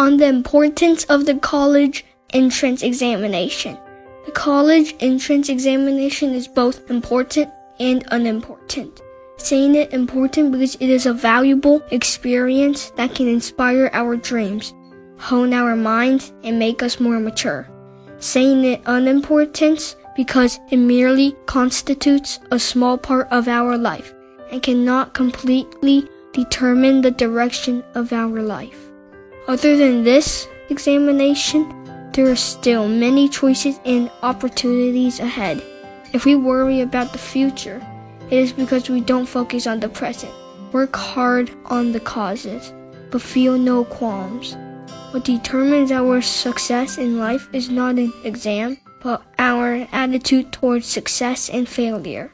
on the importance of the college entrance examination. The college entrance examination is both important and unimportant. Saying it important because it is a valuable experience that can inspire our dreams, hone our minds, and make us more mature. Saying it unimportant because it merely constitutes a small part of our life and cannot completely determine the direction of our life. Other than this examination, there are still many choices and opportunities ahead. If we worry about the future, it is because we don't focus on the present. Work hard on the causes, but feel no qualms. What determines our success in life is not an exam, but our attitude towards success and failure.